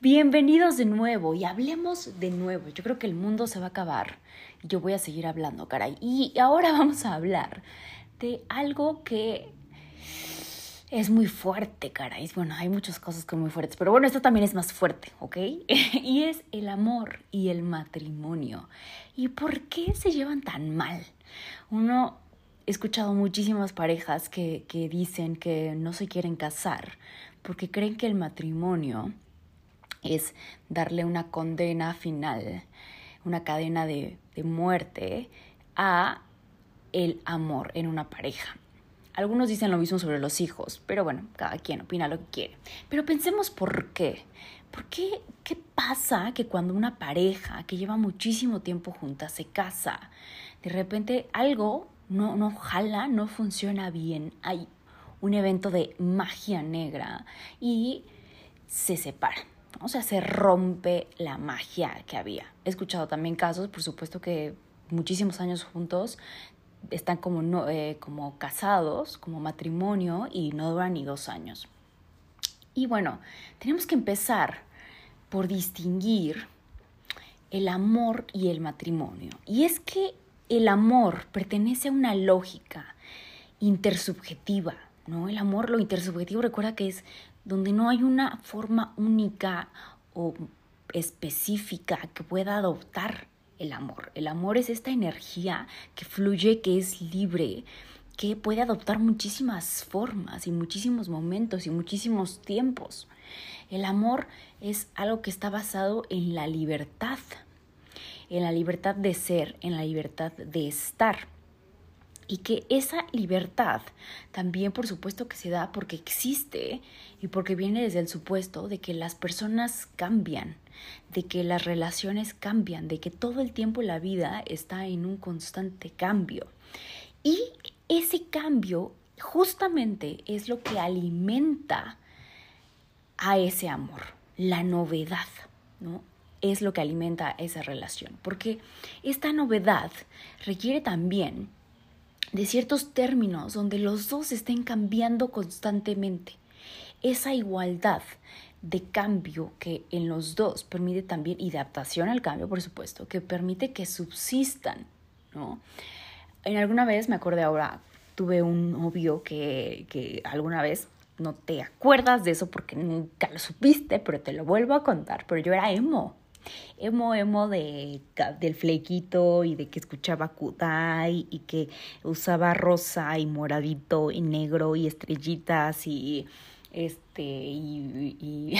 Bienvenidos de nuevo y hablemos de nuevo. Yo creo que el mundo se va a acabar. Yo voy a seguir hablando, caray. Y ahora vamos a hablar de algo que es muy fuerte, caray. Bueno, hay muchas cosas que son muy fuertes, pero bueno, esto también es más fuerte, ¿ok? y es el amor y el matrimonio. ¿Y por qué se llevan tan mal? Uno, he escuchado muchísimas parejas que, que dicen que no se quieren casar porque creen que el matrimonio es darle una condena final, una cadena de, de muerte a el amor en una pareja. Algunos dicen lo mismo sobre los hijos, pero bueno, cada quien opina lo que quiere. Pero pensemos por qué. ¿Por qué? ¿Qué pasa que cuando una pareja que lleva muchísimo tiempo junta se casa, de repente algo no, no jala, no funciona bien, hay un evento de magia negra y se separan? O sea, se rompe la magia que había. He escuchado también casos, por supuesto que muchísimos años juntos están como, no, eh, como casados, como matrimonio y no duran ni dos años. Y bueno, tenemos que empezar por distinguir el amor y el matrimonio. Y es que el amor pertenece a una lógica intersubjetiva, ¿no? El amor, lo intersubjetivo, recuerda que es donde no hay una forma única o específica que pueda adoptar el amor. El amor es esta energía que fluye, que es libre, que puede adoptar muchísimas formas y muchísimos momentos y muchísimos tiempos. El amor es algo que está basado en la libertad, en la libertad de ser, en la libertad de estar y que esa libertad también por supuesto que se da porque existe y porque viene desde el supuesto de que las personas cambian, de que las relaciones cambian, de que todo el tiempo la vida está en un constante cambio. Y ese cambio justamente es lo que alimenta a ese amor, la novedad, ¿no? Es lo que alimenta esa relación, porque esta novedad requiere también de ciertos términos donde los dos estén cambiando constantemente. Esa igualdad de cambio que en los dos permite también, y adaptación al cambio, por supuesto, que permite que subsistan, ¿no? En alguna vez, me acordé ahora, tuve un novio que, que alguna vez, no te acuerdas de eso porque nunca lo supiste, pero te lo vuelvo a contar, pero yo era emo, emo emo de, del flequito y de que escuchaba Kudai y que usaba rosa y moradito y negro y estrellitas y este y,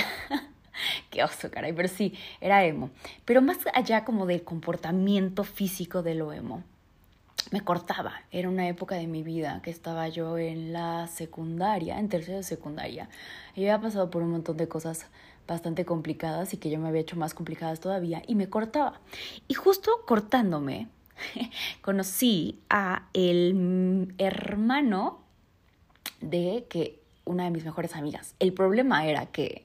qué oso caray pero sí era emo pero más allá como del comportamiento físico de lo emo me cortaba. Era una época de mi vida que estaba yo en la secundaria, en tercera de secundaria. Y había pasado por un montón de cosas bastante complicadas y que yo me había hecho más complicadas todavía y me cortaba. Y justo cortándome, conocí a el hermano de que una de mis mejores amigas. El problema era que,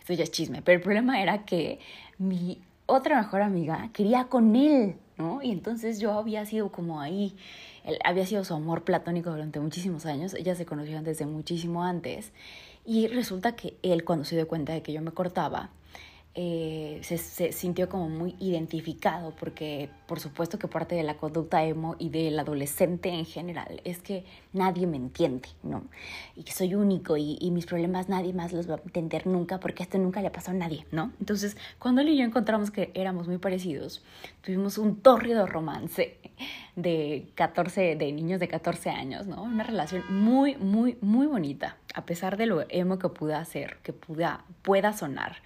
esto ya es chisme, pero el problema era que mi otra mejor amiga quería con él, ¿no? Y entonces yo había sido como ahí, él había sido su amor platónico durante muchísimos años, ella se conoció desde muchísimo antes y resulta que él, cuando se dio cuenta de que yo me cortaba, eh, se, se, sintió como muy identificado porque por supuesto que parte de la conducta emo y del adolescente en general es que nadie me entiende, ¿no? Y que soy único y, y, mis problemas nadie más los va a entender nunca porque esto nunca le pasó a nadie, ¿no? Entonces cuando él y yo encontramos que éramos muy parecidos, tuvimos un tórrido romance de 14, de niños de 14 años, ¿no? Una relación muy, muy, muy bonita, a pesar de lo emo que pueda hacer, que pueda, pueda sonar.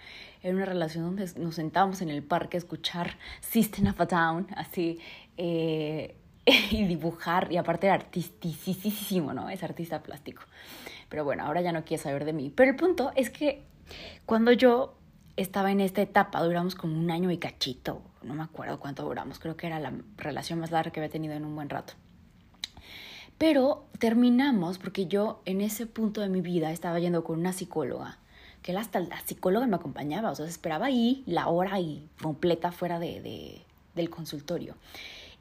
Era una relación donde nos sentábamos en el parque a escuchar System of a Down, así, eh, y dibujar, y aparte era artisticísimo, ¿no? Es artista plástico. Pero bueno, ahora ya no quiere saber de mí. Pero el punto es que cuando yo estaba en esta etapa, duramos como un año y cachito, no me acuerdo cuánto duramos, creo que era la relación más larga que había tenido en un buen rato. Pero terminamos porque yo en ese punto de mi vida estaba yendo con una psicóloga, que hasta la psicóloga me acompañaba, o sea, esperaba ahí la hora y completa fuera de, del consultorio.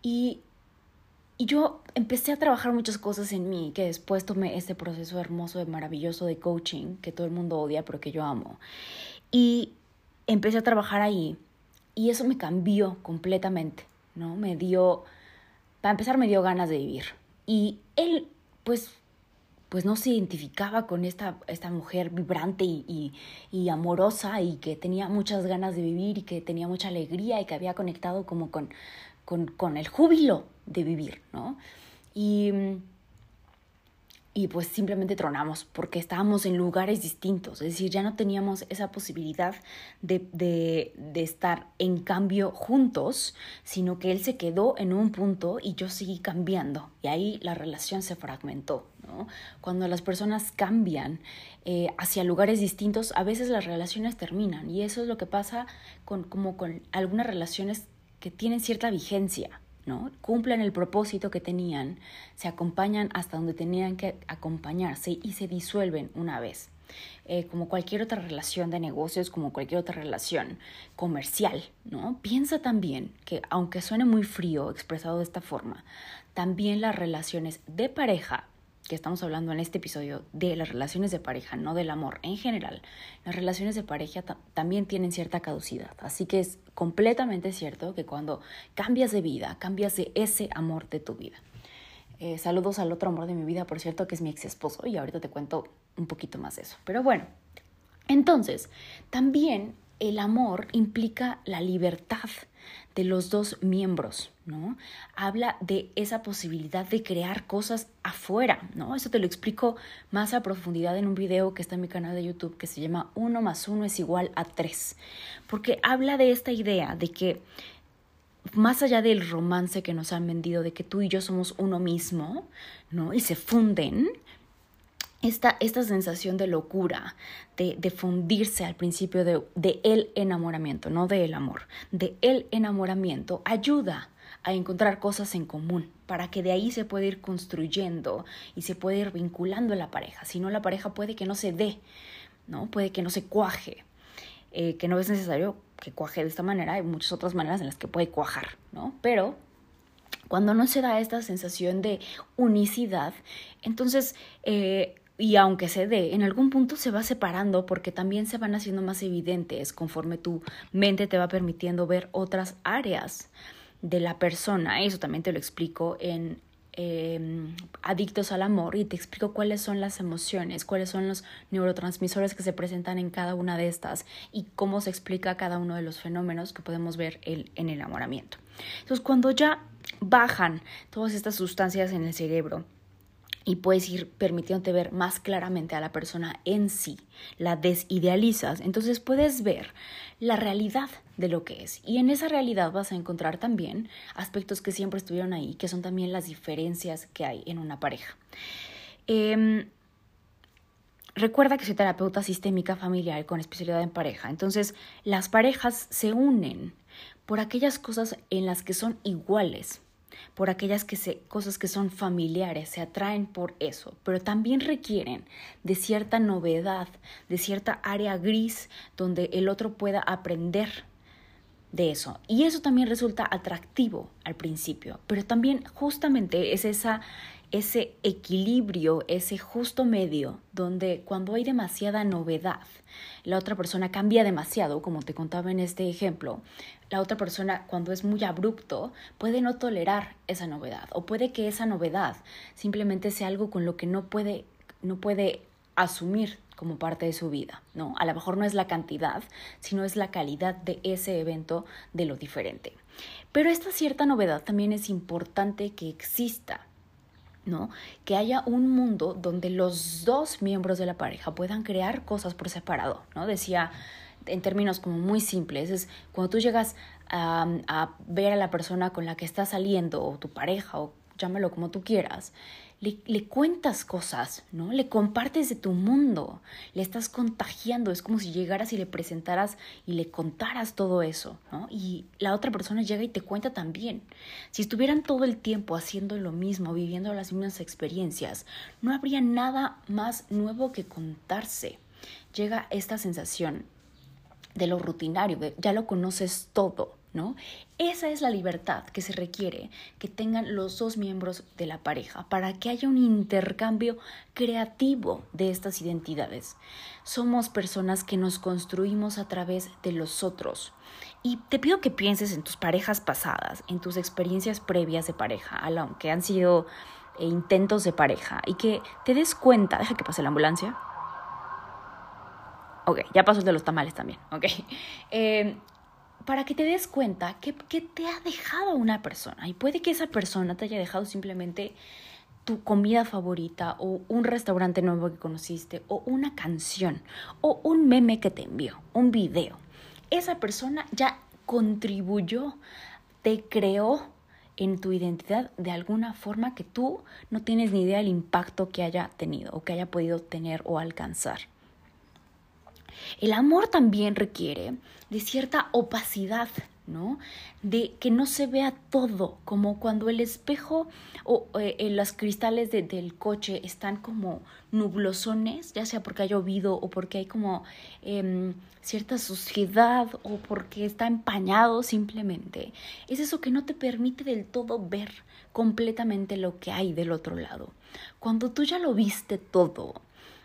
Y, y yo empecé a trabajar muchas cosas en mí, que después tomé este proceso hermoso maravilloso de coaching, que todo el mundo odia, pero que yo amo. Y empecé a trabajar ahí y eso me cambió completamente, ¿no? Me dio, para empezar, me dio ganas de vivir. Y él, pues, pues no se identificaba con esta, esta mujer vibrante y, y, amorosa y que tenía muchas ganas de vivir y que tenía mucha alegría y que había conectado como con, con, con el júbilo de vivir, ¿no? Y y pues simplemente tronamos porque estábamos en lugares distintos, es decir, ya no teníamos esa posibilidad de, de, de, estar en cambio juntos, sino que él se quedó en un punto y yo seguí cambiando. Y ahí la relación se fragmentó. Cuando las personas cambian eh, hacia lugares distintos, a veces las relaciones terminan. Y eso es lo que pasa con, como con algunas relaciones que tienen cierta vigencia, Cumplen el propósito que tenían, se acompañan hasta donde tenían que acompañarse y se disuelven una vez. Eh, como cualquier otra relación de negocios, como cualquier otra relación comercial, ¿no? Piensa también que, aunque suene muy frío expresado de esta forma, también las relaciones de pareja que estamos hablando en este episodio de las relaciones de pareja, no del amor en general, las relaciones de pareja también tienen cierta caducidad. Así que es completamente cierto que cuando cambias de vida, cambias de ese amor de tu vida. Eh, saludos al otro amor de mi vida, por cierto, que es mi ex esposo, y ahorita te cuento un poquito más de eso. Pero bueno, entonces, también el amor implica la libertad de los dos miembros, ¿no? Habla de esa posibilidad de crear cosas afuera, ¿no? Eso te lo explico más a profundidad en un video que está en mi canal de YouTube que se llama Uno más uno es igual a tres, porque habla de esta idea de que más allá del romance que nos han vendido de que tú y yo somos uno mismo, ¿no? Y se funden, esta, esta sensación de locura, de, de fundirse al principio de, de, el enamoramiento, no del amor, de el enamoramiento, ayuda a encontrar cosas en común para que de ahí se pueda ir construyendo y se pueda ir vinculando a la pareja. Si no, la pareja puede que no se dé, ¿no? Puede que no se cuaje, eh, que no es necesario que cuaje de esta manera, hay muchas otras maneras en las que puede cuajar, ¿no? Pero cuando no se da esta sensación de unicidad, entonces eh, y aunque se dé, en algún punto se va separando porque también se van haciendo más evidentes conforme tu mente te va permitiendo ver otras áreas de la persona. Eso también te lo explico en em, Adictos al Amor y te explico cuáles son las emociones, cuáles son los neurotransmisores que se presentan en cada una de estas y cómo se explica cada uno de los fenómenos que podemos ver en el enamoramiento. Entonces, cuando ya bajan todas estas sustancias en el cerebro, y puedes ir permitiéndote ver más claramente a la persona en sí, la desidealizas, entonces puedes ver la realidad de lo que es. Y en esa realidad vas a encontrar también aspectos que siempre estuvieron ahí, que son también las diferencias que hay en una pareja. Em, recuerda que soy terapeuta sistémica familiar con especialidad en pareja, entonces las parejas se unen por aquellas cosas en las que son iguales por aquellas que se, cosas que son familiares, se atraen por eso, pero también requieren de cierta novedad, de cierta área gris donde el otro pueda aprender de eso. Y eso también resulta atractivo al principio, pero también justamente es esa ese equilibrio, ese justo medio, donde cuando hay demasiada novedad, la otra persona cambia demasiado, como te contaba en este ejemplo, la otra persona cuando es muy abrupto puede no tolerar esa novedad o puede que esa novedad simplemente sea algo con lo que no puede no puede asumir como parte de su vida, ¿no? A lo mejor no es la cantidad, sino es la calidad de ese evento de lo diferente. Pero esta cierta novedad también es importante que exista, ¿no? Que haya un mundo donde los dos miembros de la pareja puedan crear cosas por separado, ¿no? Decía en términos como muy simples, es cuando tú llegas a, ver a la persona con la que estás saliendo, o tu pareja, o llámalo como tú quieras, le, cuentas cosas, ¿no? Le compartes de tu mundo, le estás contagiando, es como si llegaras y le presentaras y le contaras todo eso, ¿no? Y la otra persona llega y te cuenta también. Si estuvieran todo el tiempo haciendo lo mismo, viviendo las mismas experiencias, no habría nada más nuevo que contarse. Llega esta sensación de lo rutinario, ya lo conoces todo, ¿no? Esa es la libertad que se requiere que tengan los dos miembros de la pareja para que haya un intercambio creativo de estas identidades. Somos personas que nos construimos a través de los otros. Y te pido que pienses en tus parejas pasadas, en tus experiencias previas de pareja, aunque han sido eh, intentos de pareja, y que te des cuenta, deja que pase la ambulancia. Ok, ya pasó el de los tamales también, ok. Eh, para que te des cuenta que, te ha dejado una persona. Y puede que esa persona te haya dejado simplemente tu comida favorita o un restaurante nuevo que conociste o una canción o un meme que te envió, un video. Esa persona ya contribuyó, te creó en tu identidad de alguna forma que tú no tienes ni idea del impacto que haya tenido o que haya podido tener o alcanzar. El amor también requiere de cierta opacidad, ¿no? De que no se vea todo, como cuando el espejo o eh, los cristales del coche están como nublosones, ya sea porque ha llovido o porque hay como em, cierta suciedad o porque está empañado simplemente. Es eso que no te permite del todo ver completamente lo que hay del otro lado. Cuando tú ya lo viste todo,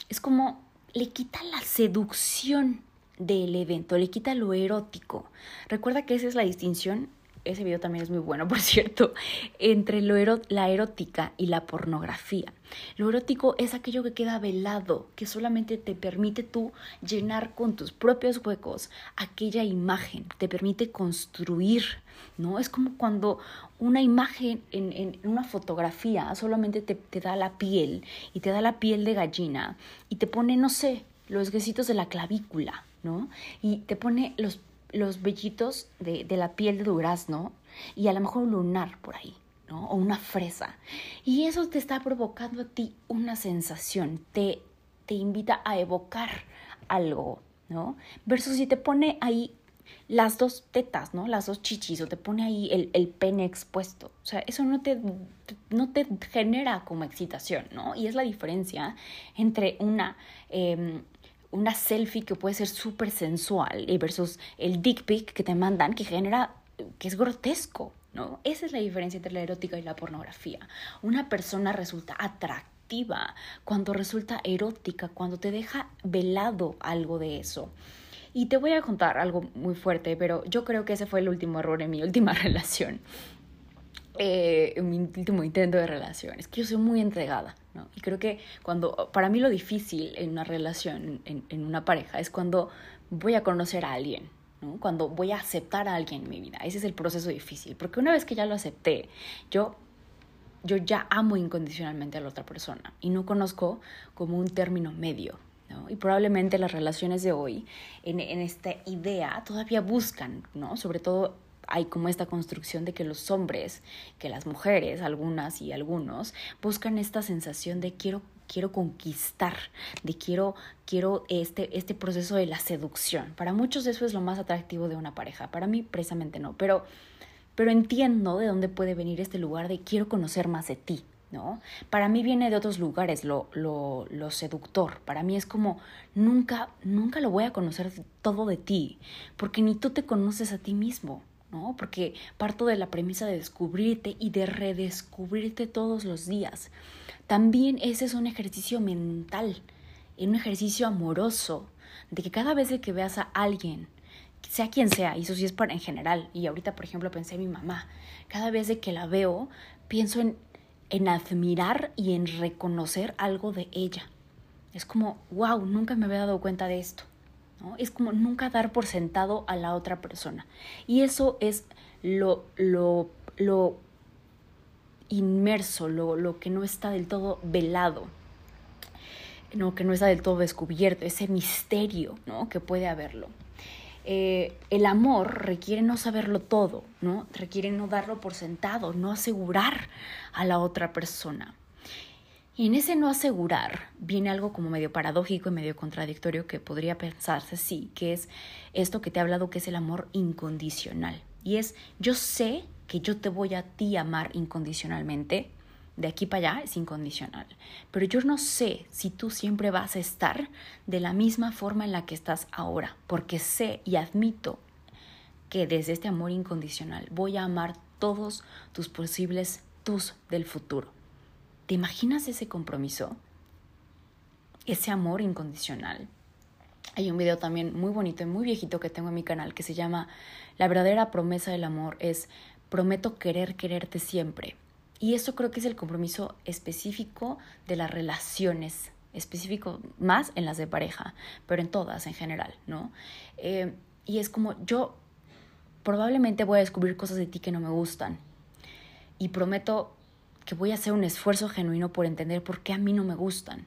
es como le quita la seducción del evento, le quita lo erótico. Recuerda que esa es la distinción, ese video también es muy bueno, por cierto, entre lo la erótica y la pornografía. Lo erótico es aquello que queda velado, que solamente te permite tú llenar con tus propios huecos aquella imagen, te permite construir, ¿no? Es como cuando una imagen en, en una fotografía solamente te, te, da la piel y te da la piel de gallina y te pone, no sé, los huesitos de la clavícula, ¿no? Y te pone los, los vellitos de, de la piel de durazno y a lo mejor un lunar por ahí. ¿no? O una fresa. Y eso te está provocando a ti una sensación, te, te invita a evocar algo, ¿no? Versus si te pone ahí las dos tetas, ¿no? Las dos chichis, o te pone ahí el, el pene expuesto. O sea, eso no te, no te genera como excitación, ¿no? Y es la diferencia entre una, em, una selfie que puede ser súper sensual versus el dick pic que te mandan que genera, que es grotesco, ¿no? Esa es la diferencia entre la erótica y la pornografía. Una persona resulta atractiva cuando resulta erótica, cuando te deja velado algo de eso. Y te voy a contar algo muy fuerte, pero yo creo que ese fue el último error en mi última relación. Eh, en mi último intento de relación. Es que yo soy muy entregada, ¿no? Y creo que cuando, para mí lo difícil en una relación, en, en una pareja, es cuando voy a conocer a alguien, ¿no? Cuando voy a aceptar a alguien en mi vida. Ese es el proceso difícil, porque una vez que ya lo acepté, yo yo ya amo incondicionalmente a la otra persona y no conozco como un término medio, y probablemente las relaciones de hoy, en, en esta idea, todavía buscan, ¿no? Sobre todo hay como esta construcción de que los hombres, que las mujeres, algunas y algunos, buscan esta sensación de quiero quiero conquistar, de quiero quiero este este proceso de la seducción. Para muchos eso es lo más atractivo de una pareja, para mí precisamente no, pero pero entiendo de dónde puede venir este lugar de quiero conocer más de ti, ¿no? Para mí viene de otros lugares lo, lo, seductor. Para mí es como nunca, nunca lo voy a conocer todo de ti, porque ni tú te conoces a ti mismo, ¿no? Porque parto de la premisa de descubrirte y de redescubrirte todos los días. También ese es un ejercicio mental, un ejercicio amoroso, de que cada vez que veas a alguien, sea quien sea, y eso sí es para en general, y ahorita por ejemplo pensé en mi mamá, cada vez que la veo, pienso en en admirar y en reconocer algo de ella. Es como, wow, nunca me había dado cuenta de esto. ¿no? Es como nunca dar por sentado a la otra persona. Y eso es lo, lo, lo inmerso, lo, lo que no está del todo velado, no, que no está del todo descubierto, ese misterio ¿no? que puede haberlo. Eh, el amor requiere no saberlo todo, ¿no? Requiere no darlo por sentado, no asegurar a la otra persona. Y en ese no asegurar viene algo como medio paradójico y medio contradictorio que podría pensarse, sí, que es esto que te he hablado que es el amor incondicional. Y es, yo sé que yo te voy a ti amar incondicionalmente, de aquí para allá es incondicional. Pero yo no sé si tú siempre vas a estar de la misma forma en la que estás ahora, porque sé y admito que desde este amor incondicional voy a amar todos tus posibles tus del futuro. ¿Te imaginas ese compromiso? Ese amor incondicional. Hay un video también muy bonito y muy viejito que tengo en mi canal que se llama La verdadera promesa del amor es prometo querer quererte siempre. Y eso creo que es el compromiso específico de las relaciones, específico más en las de pareja, pero en todas en general, ¿no? Eh, y es como yo probablemente voy a descubrir cosas de ti que no me gustan. Y prometo que voy a hacer un esfuerzo genuino por entender por qué a mí no me gustan.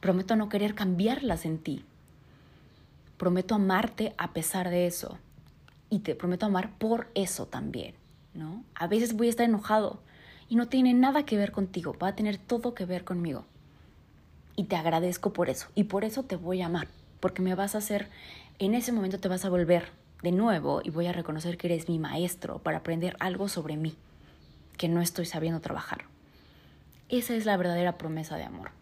Prometo no querer cambiarlas en ti. Prometo amarte a pesar de eso. Y te prometo amar por eso también, ¿no? A veces voy a estar enojado, y no tiene nada que ver contigo, va a tener todo que ver conmigo. Y te agradezco por eso y por eso te voy a amar, porque me vas a hacer, en ese momento te vas a volver de nuevo y voy a reconocer que eres mi maestro para aprender algo sobre mí que no estoy sabiendo trabajar. Esa es la verdadera promesa de amor.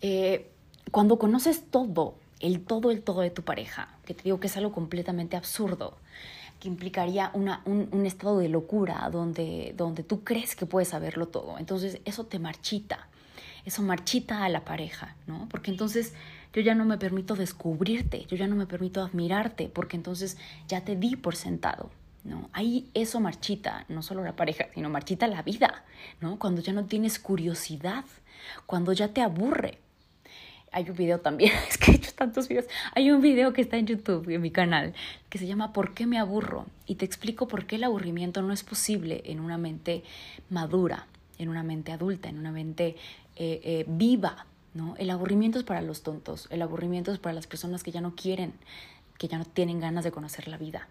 Eh, cuando conoces todo, el todo, el todo de tu pareja, que te digo que es algo completamente absurdo, que implicaría una, un, estado de locura donde, donde tú crees que puedes saberlo todo. Entonces eso te marchita, eso marchita a la pareja, ¿no? Porque entonces yo ya no me permito descubrirte, yo ya no me permito admirarte, porque entonces ya te di por sentado. ¿No? Ahí eso marchita, no solo la pareja, sino marchita la vida, ¿no? Cuando ya no tienes curiosidad, cuando ya te aburre, hay un video también, es que he hecho tantos videos. Hay un video que está en YouTube, en mi canal, que se llama ¿Por qué me aburro? Y te explico por qué el aburrimiento no es posible en una mente madura, en una mente adulta, en una mente eh, eh, viva. ¿no? El aburrimiento es para los tontos, el aburrimiento es para las personas que ya no quieren, que ya no tienen ganas de conocer la vida,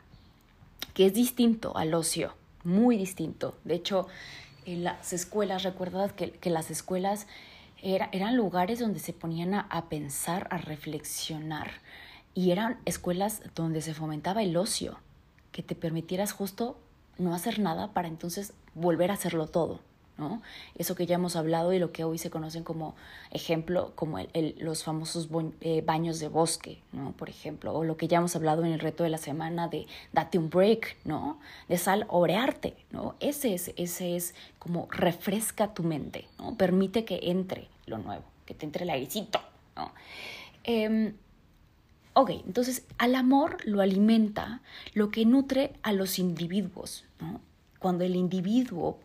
que es distinto al ocio, muy distinto. De hecho, en las escuelas, recuerdas que, que las escuelas eran lugares donde se ponían a, pensar, a reflexionar. Y eran escuelas donde se fomentaba el ocio, que te permitieras justo no hacer nada para entonces volver a hacerlo todo. ¿No? Eso que ya hemos hablado y lo que hoy se conocen como ejemplo, como el, los famosos eh, baños de bosque, ¿no? Por ejemplo, o lo que ya hemos hablado en el reto de la semana de date un break, ¿no? De sal orearte, ¿no? Ese es, ese es como refresca tu mente, ¿no? Permite que entre lo nuevo, que te entre el airecito, ¿no? Em, ok, entonces al amor lo alimenta lo que nutre a los individuos, ¿no? Cuando el individuo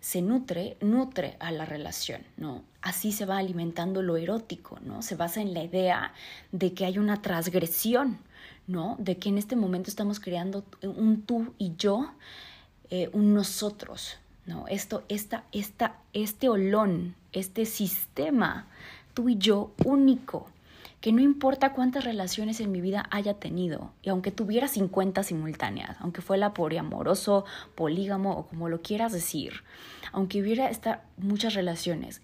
se nutre, nutre a la relación, ¿no? Así se va alimentando lo erótico, ¿no? Se basa en la idea de que hay una transgresión, ¿no? De que en este momento estamos creando un tú y yo, eh, un nosotros, ¿no? Esto, esta, esta, este olón, este sistema, tú y yo único, que no importa cuántas relaciones en mi vida haya tenido, y aunque tuviera 50 simultáneas, aunque fuera poliamoroso, polígamo o como lo quieras decir, aunque hubiera esta, muchas relaciones,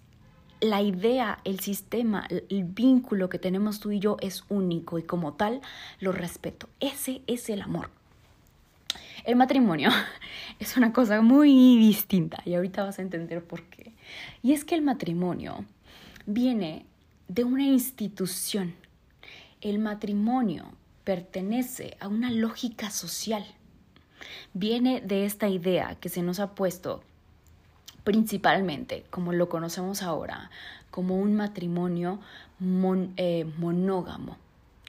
la idea, el sistema, el vínculo que tenemos tú y yo es único y como tal lo respeto. Ese es el amor. El matrimonio es una cosa muy distinta y ahorita vas a entender por qué. Y es que el matrimonio viene de una institución. El matrimonio pertenece a una lógica social. Viene de esta idea que se nos ha puesto principalmente, como lo conocemos ahora, como un matrimonio eh, monógamo,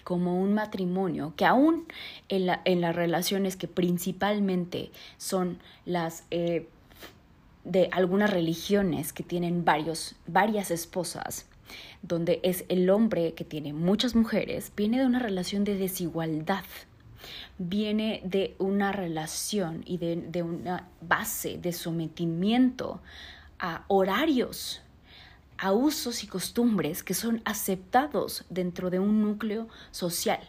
como un matrimonio que aún en, las relaciones que principalmente son las eh, de algunas religiones que tienen varios, varias esposas, donde es el hombre que tiene muchas mujeres, viene de una relación de desigualdad, viene de una relación y de, de una base de sometimiento a horarios, a usos y costumbres que son aceptados dentro de un núcleo social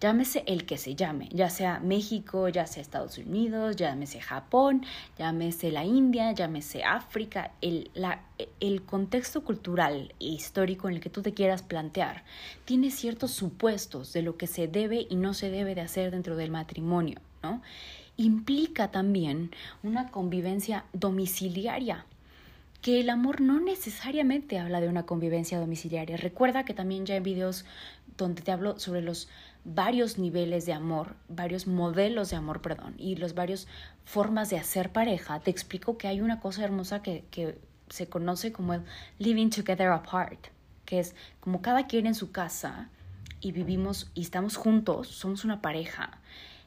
llámese el que se llame, ya sea México, ya sea Estados Unidos, llámese Japón, llámese la India, llámese África, el, la, el contexto cultural e histórico en el que tú te quieras plantear tiene ciertos supuestos de lo que se debe y no se debe de hacer dentro del matrimonio, ¿no? Implica también una convivencia domiciliaria que el amor no necesariamente habla de una convivencia domiciliaria. Recuerda que también ya hay videos donde te hablo sobre los varios niveles de amor, varios modelos de amor, perdón, y los varios formas de hacer pareja, te explico que hay una cosa hermosa que, que se conoce como el living together apart, que es como cada quien en su casa y vivimos y estamos juntos, somos una pareja.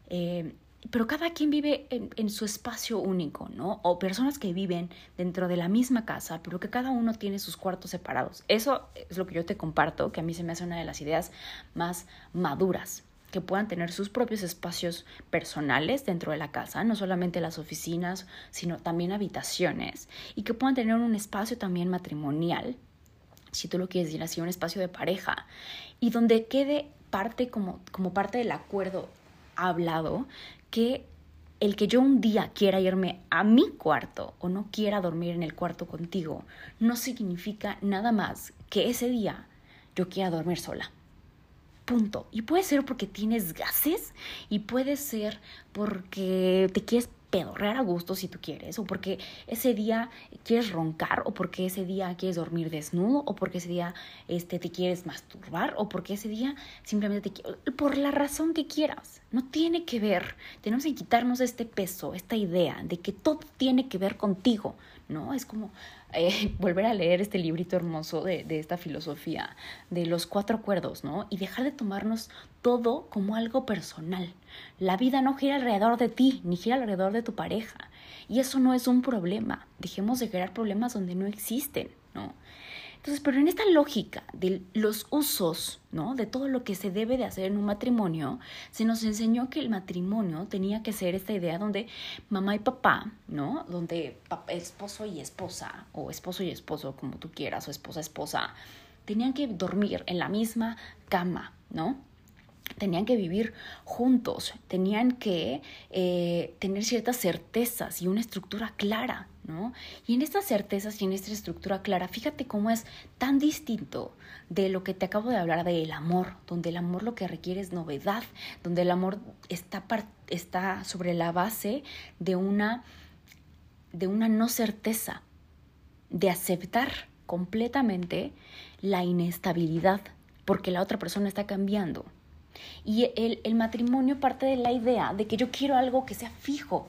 Eh, pero cada quien vive en, su espacio único, ¿no? O personas que viven dentro de la misma casa, pero que cada uno tiene sus cuartos separados. Eso es lo que yo te comparto, que a mí se me hace una de las ideas más maduras, que puedan tener sus propios espacios personales dentro de la casa, no solamente las oficinas, sino también habitaciones, y que puedan tener un espacio también matrimonial, si tú lo quieres decir así, un espacio de pareja, y donde quede parte como, como parte del acuerdo hablado que el que yo un día quiera irme a mi cuarto o no quiera dormir en el cuarto contigo no significa nada más que ese día yo quiera dormir sola. Punto. Y puede ser porque tienes gases y puede ser porque te quieres pedorrear a gusto si tú quieres, o porque ese día quieres roncar, o porque ese día quieres dormir desnudo, o porque ese día este, te quieres masturbar, o porque ese día simplemente te por la razón que quieras. No tiene que ver, tenemos que quitarnos este peso, esta idea de que todo tiene que ver contigo, ¿no? Es como eh, volver a leer este librito hermoso de, de esta filosofía, de los cuatro acuerdos, ¿no? Y dejar de tomarnos todo como algo personal. La vida no gira alrededor de ti, ni gira alrededor de tu pareja. Y eso no es un problema. Dejemos de crear problemas donde no existen, ¿no? Entonces, pero en esta lógica de los usos, ¿no? De todo lo que se debe de hacer en un matrimonio, se nos enseñó que el matrimonio tenía que ser esta idea donde mamá y papá, ¿no? Donde esposo y esposa, o esposo y esposo, como tú quieras, o esposa, esposa, tenían que dormir en la misma cama, ¿no? Tenían que vivir juntos, tenían que eh, tener ciertas certezas y una estructura clara, ¿no? Y en estas certezas y en esta estructura clara, fíjate cómo es tan distinto de lo que te acabo de hablar del amor, donde el amor lo que requiere es novedad, donde el amor está, está sobre la base de una, de una no certeza, de aceptar completamente la inestabilidad, porque la otra persona está cambiando y el, el matrimonio parte de la idea de que yo quiero algo que sea fijo,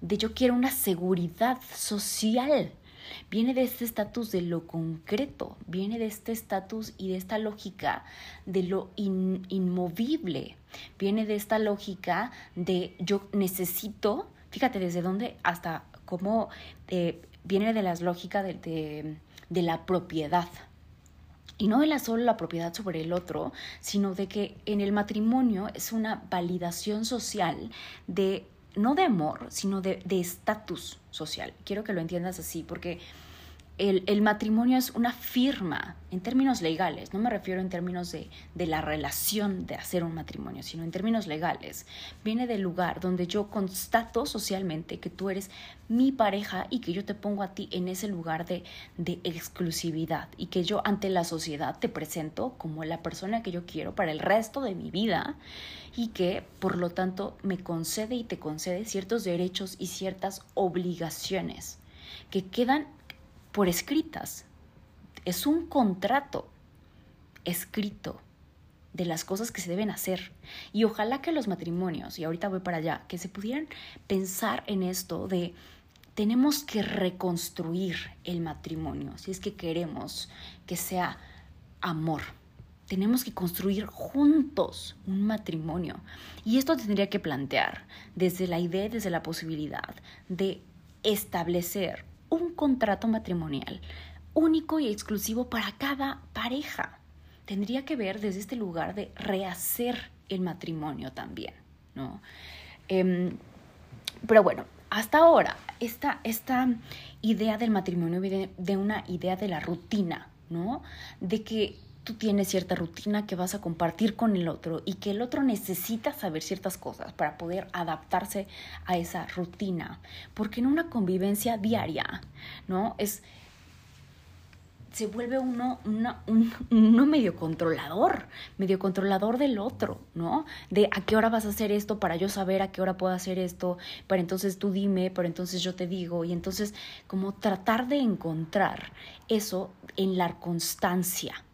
de yo quiero una seguridad social. Viene de este estatus de lo concreto, viene de este estatus y de esta lógica de lo inmovible, viene de esta lógica de yo necesito, fíjate desde dónde hasta cómo eh, viene de las lógicas de, de la propiedad, y no es solo la propiedad sobre el otro, sino de que en el matrimonio es una validación social de, no de amor, sino de estatus social. Quiero que lo entiendas así, porque el, matrimonio es una firma en términos legales, no me refiero en términos de, de, la relación de hacer un matrimonio, sino en términos legales. Viene del lugar donde yo constato socialmente que tú eres mi pareja y que yo te pongo a ti en ese lugar de, de exclusividad y que yo ante la sociedad te presento como la persona que yo quiero para el resto de mi vida y que por lo tanto me concede y te concede ciertos derechos y ciertas obligaciones que quedan por escritas. Es un contrato escrito de las cosas que se deben hacer. Y ojalá que los matrimonios, y ahorita voy para allá, que se pudieran pensar en esto de tenemos que reconstruir el matrimonio, si es que queremos que sea amor. Tenemos que construir juntos un matrimonio. Y esto tendría que plantear desde la idea, desde la posibilidad de establecer un contrato matrimonial único y exclusivo para cada pareja. Tendría que ver desde este lugar de rehacer el matrimonio también, ¿no? Em, pero bueno, hasta ahora, esta, esta idea del matrimonio viene de una idea de la rutina, ¿no? De que tú tienes cierta rutina que vas a compartir con el otro y que el otro necesita saber ciertas cosas para poder adaptarse a esa rutina. Porque en una convivencia diaria, ¿no? Es se vuelve uno, uno medio controlador, medio controlador del otro, ¿no? De a qué hora vas a hacer esto para yo saber a qué hora puedo hacer esto, para entonces tú dime, pero entonces yo te digo, y entonces como tratar de encontrar eso en la constancia,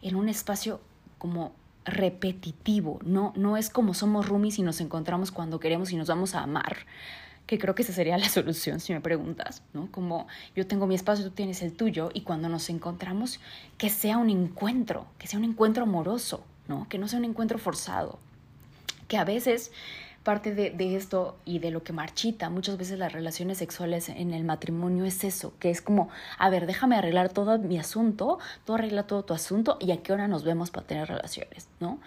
en un espacio como repetitivo, no, no es como somos roomies y nos encontramos cuando queremos y nos vamos a amar, que creo que esa sería la solución si me preguntas, ¿no? Como yo tengo mi espacio, tú tienes el tuyo y cuando nos encontramos, que sea un encuentro, que sea un encuentro amoroso, ¿no? Que no sea un encuentro forzado, que a veces parte de, de, esto y de lo que marchita muchas veces las relaciones sexuales en el matrimonio es eso, que es como, a ver, déjame arreglar todo mi asunto, tú arregla todo tu asunto y a qué hora nos vemos para tener relaciones, ¿no?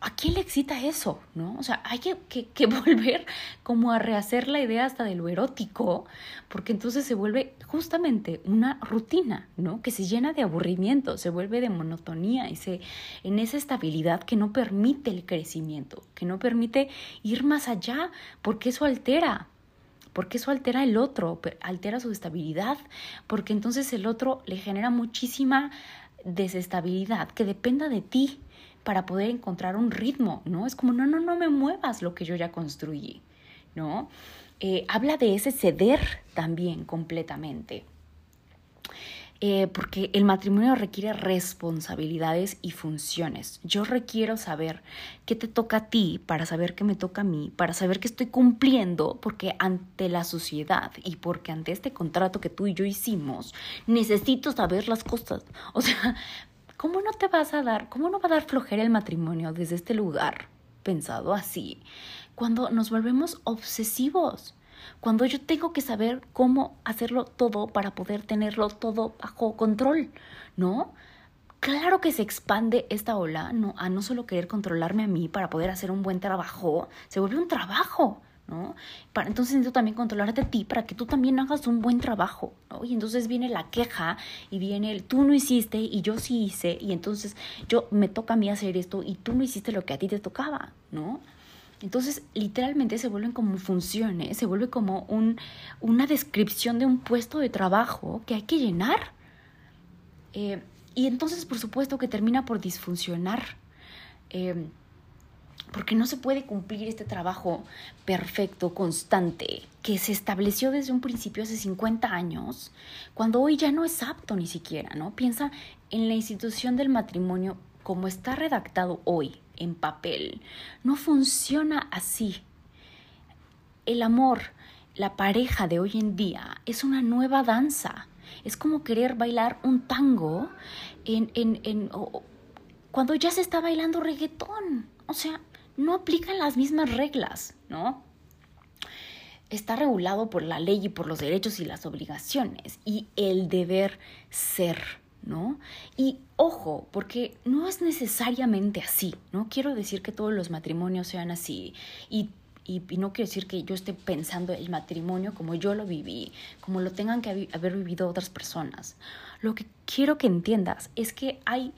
¿A quién le excita eso? ¿No? O sea, hay que, que, volver como a rehacer la idea hasta de lo erótico, porque entonces se vuelve justamente una rutina, ¿no? Que se llena de aburrimiento, se vuelve de monotonía y se, en esa estabilidad que no permite el crecimiento, que no permite ir más allá, porque eso altera, porque eso altera el otro, altera su estabilidad, porque entonces el otro le genera muchísima desestabilidad que dependa de ti, para poder encontrar un ritmo, ¿no? Es como, no, no, no me muevas lo que yo ya construí, ¿no? Eh, habla de ese ceder también completamente. Eh, porque el matrimonio requiere responsabilidades y funciones. Yo requiero saber qué te toca a ti para saber qué me toca a mí, para saber que estoy cumpliendo, porque ante la sociedad y porque ante este contrato que tú y yo hicimos, necesito saber las cosas. O sea, ¿cómo no te vas a dar, cómo no va a dar flojera el matrimonio desde este lugar, pensado así, cuando nos volvemos obsesivos? Cuando yo tengo que saber cómo hacerlo todo para poder tenerlo todo bajo control, ¿no? Claro que se expande esta ola no, a no solo querer controlarme a mí para poder hacer un buen trabajo, se vuelve un trabajo. ¿No? Para, entonces necesito también controlarte a ti para que tú también hagas un buen trabajo, ¿no? Y entonces viene la queja y viene el tú no hiciste y yo sí hice y entonces yo me toca a mí hacer esto y tú no hiciste lo que a ti te tocaba, ¿no? Entonces, literalmente se vuelven como funciones, se vuelve como un, una descripción de un puesto de trabajo que hay que llenar. Eh, y entonces, por supuesto, que termina por disfuncionar. Eh, porque no se puede cumplir este trabajo perfecto, constante, que se estableció desde un principio hace 50 años, cuando hoy ya no es apto ni siquiera, ¿no? Piensa en la institución del matrimonio como está redactado hoy en papel. No funciona así. El amor, la pareja de hoy en día es una nueva danza. Es como querer bailar un tango en, en, en cuando ya se está bailando reggaetón. O sea, no aplican las mismas reglas, ¿no? Está regulado por la ley y por los derechos y las obligaciones y el deber ser, ¿no? Y ojo, porque no es necesariamente así, ¿no? Quiero decir que todos los matrimonios sean así y y, no quiero decir que yo esté pensando el matrimonio como yo lo viví, como lo tengan que haber vivido otras personas. Lo que quiero que entiendas es que hay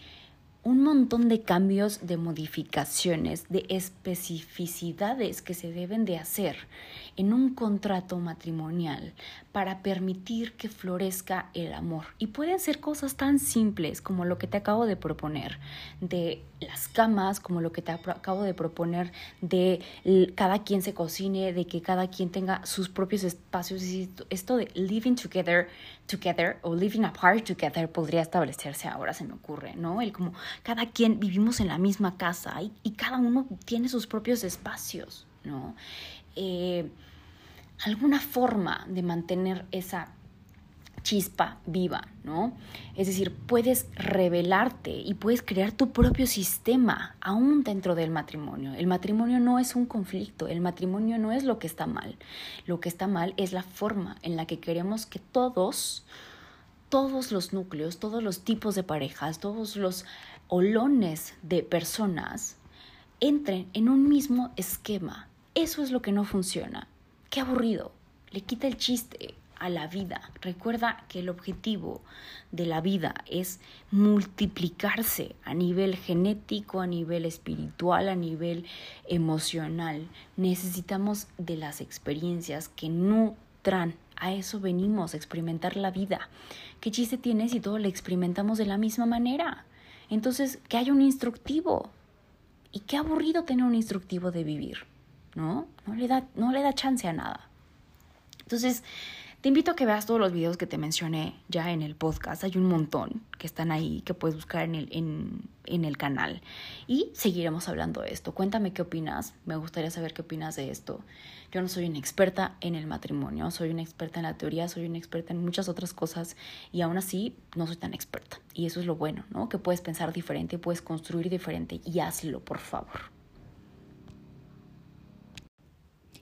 un montón de cambios, de modificaciones, de especificidades que se deben de hacer en un contrato matrimonial para permitir que florezca el amor. Y pueden ser cosas tan simples como lo que te acabo de proponer, de las camas, como lo que te acabo de proponer, de cada quien se cocine, de que cada quien tenga sus propios espacios. Esto de living together, together o living apart together podría establecerse ahora, se me ocurre, ¿no? El como cada quien vivimos en la misma casa y, y cada uno tiene sus propios espacios, ¿no? Eh, alguna forma de mantener esa chispa viva, ¿no? Es decir, puedes revelarte y puedes crear tu propio sistema aún dentro del matrimonio. El matrimonio no es un conflicto, el matrimonio no es lo que está mal. Lo que está mal es la forma en la que queremos que todos, todos los núcleos, todos los tipos de parejas, todos los olones de personas entren en un mismo esquema. Eso es lo que no funciona. Qué aburrido. Le quita el chiste a la vida. Recuerda que el objetivo de la vida es multiplicarse a nivel genético, a nivel espiritual, a nivel emocional. Necesitamos de las experiencias que nutran. A eso venimos, a experimentar la vida. ¿Qué chiste tiene si todo lo experimentamos de la misma manera? Entonces, que haya un instructivo. Y qué aburrido tener un instructivo de vivir, ¿no? No le da, no le da chance a nada. Entonces, te invito a que veas todos los videos que te mencioné ya en el podcast. Hay un montón que están ahí que puedes buscar en el, en, el canal. Y seguiremos hablando de esto. Cuéntame qué opinas. Me gustaría saber qué opinas de esto. Yo no soy una experta en el matrimonio, soy una experta en la teoría, soy una experta en muchas otras cosas y aún así no soy tan experta. Y eso es lo bueno, ¿no? Que puedes pensar diferente, puedes construir diferente y hazlo, por favor.